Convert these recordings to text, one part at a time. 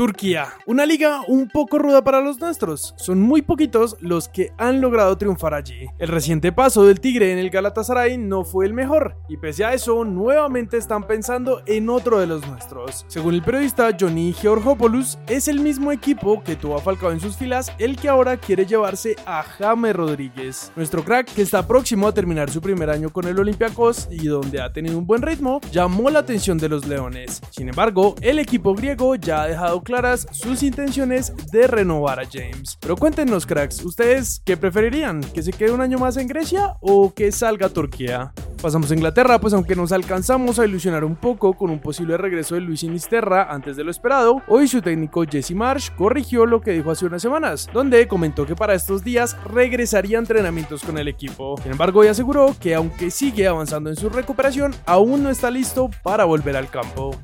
Turquía, una liga un poco ruda para los nuestros. Son muy poquitos los que han logrado triunfar allí. El reciente paso del Tigre en el Galatasaray no fue el mejor, y pese a eso, nuevamente están pensando en otro de los nuestros. Según el periodista Johnny Georgopoulos, es el mismo equipo que tuvo a Falcao en sus filas el que ahora quiere llevarse a Jaime Rodríguez. Nuestro crack, que está próximo a terminar su primer año con el Olympiacos y donde ha tenido un buen ritmo, llamó la atención de los Leones. Sin embargo, el equipo griego ya ha dejado claras sus intenciones de renovar a James. Pero cuéntenos, cracks, ¿ustedes qué preferirían? ¿Que se quede un año más en Grecia o que salga a Turquía? Pasamos a Inglaterra, pues aunque nos alcanzamos a ilusionar un poco con un posible regreso de Luis Sinisterra antes de lo esperado, hoy su técnico Jesse Marsh corrigió lo que dijo hace unas semanas, donde comentó que para estos días regresaría a entrenamientos con el equipo. Sin embargo, hoy aseguró que aunque sigue avanzando en su recuperación, aún no está listo para volver al campo.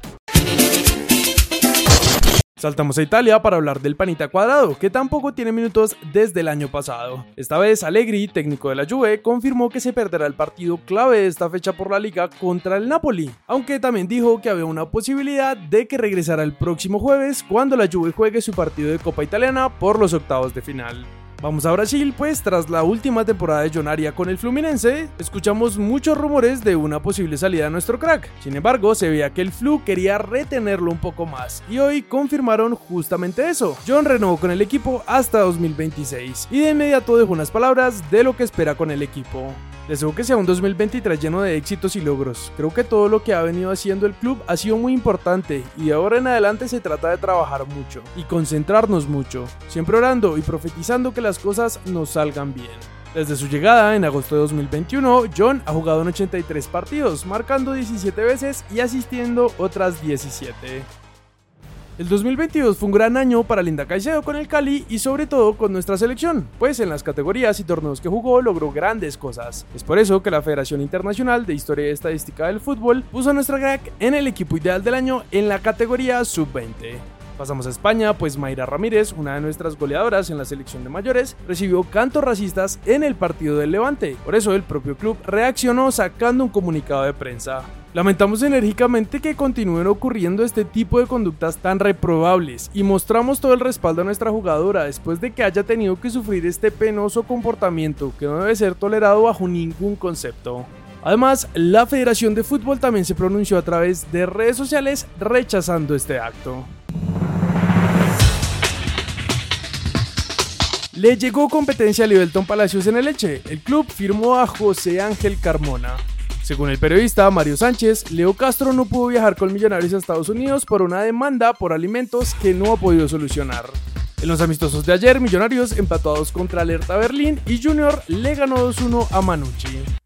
Saltamos a Italia para hablar del Panita Cuadrado, que tampoco tiene minutos desde el año pasado. Esta vez Allegri, técnico de la Juve, confirmó que se perderá el partido clave de esta fecha por la liga contra el Napoli, aunque también dijo que había una posibilidad de que regresara el próximo jueves cuando la Juve juegue su partido de Copa Italiana por los octavos de final. Vamos a Brasil, pues tras la última temporada de John Aria con el Fluminense, escuchamos muchos rumores de una posible salida de nuestro crack. Sin embargo, se veía que el Flu quería retenerlo un poco más, y hoy confirmaron justamente eso. John renovó con el equipo hasta 2026, y de inmediato dejó unas palabras de lo que espera con el equipo. Deseo que sea un 2023 lleno de éxitos y logros. Creo que todo lo que ha venido haciendo el club ha sido muy importante y de ahora en adelante se trata de trabajar mucho y concentrarnos mucho, siempre orando y profetizando que las cosas nos salgan bien. Desde su llegada en agosto de 2021, John ha jugado en 83 partidos, marcando 17 veces y asistiendo otras 17. El 2022 fue un gran año para Linda Caicedo con el Cali y sobre todo con nuestra selección, pues en las categorías y torneos que jugó logró grandes cosas. Es por eso que la Federación Internacional de Historia y Estadística del Fútbol puso a nuestra crack en el equipo ideal del año en la categoría sub-20. Pasamos a España, pues Mayra Ramírez, una de nuestras goleadoras en la selección de mayores, recibió cantos racistas en el partido del Levante. Por eso el propio club reaccionó sacando un comunicado de prensa. Lamentamos enérgicamente que continúen ocurriendo este tipo de conductas tan reprobables y mostramos todo el respaldo a nuestra jugadora después de que haya tenido que sufrir este penoso comportamiento que no debe ser tolerado bajo ningún concepto. Además, la Federación de Fútbol también se pronunció a través de redes sociales rechazando este acto. Le llegó competencia a Livelton Palacios en el Leche. El club firmó a José Ángel Carmona. Según el periodista Mario Sánchez, Leo Castro no pudo viajar con Millonarios a Estados Unidos por una demanda por alimentos que no ha podido solucionar. En los amistosos de ayer, Millonarios empatados contra Alerta Berlín y Junior le ganó 2-1 a Manucci.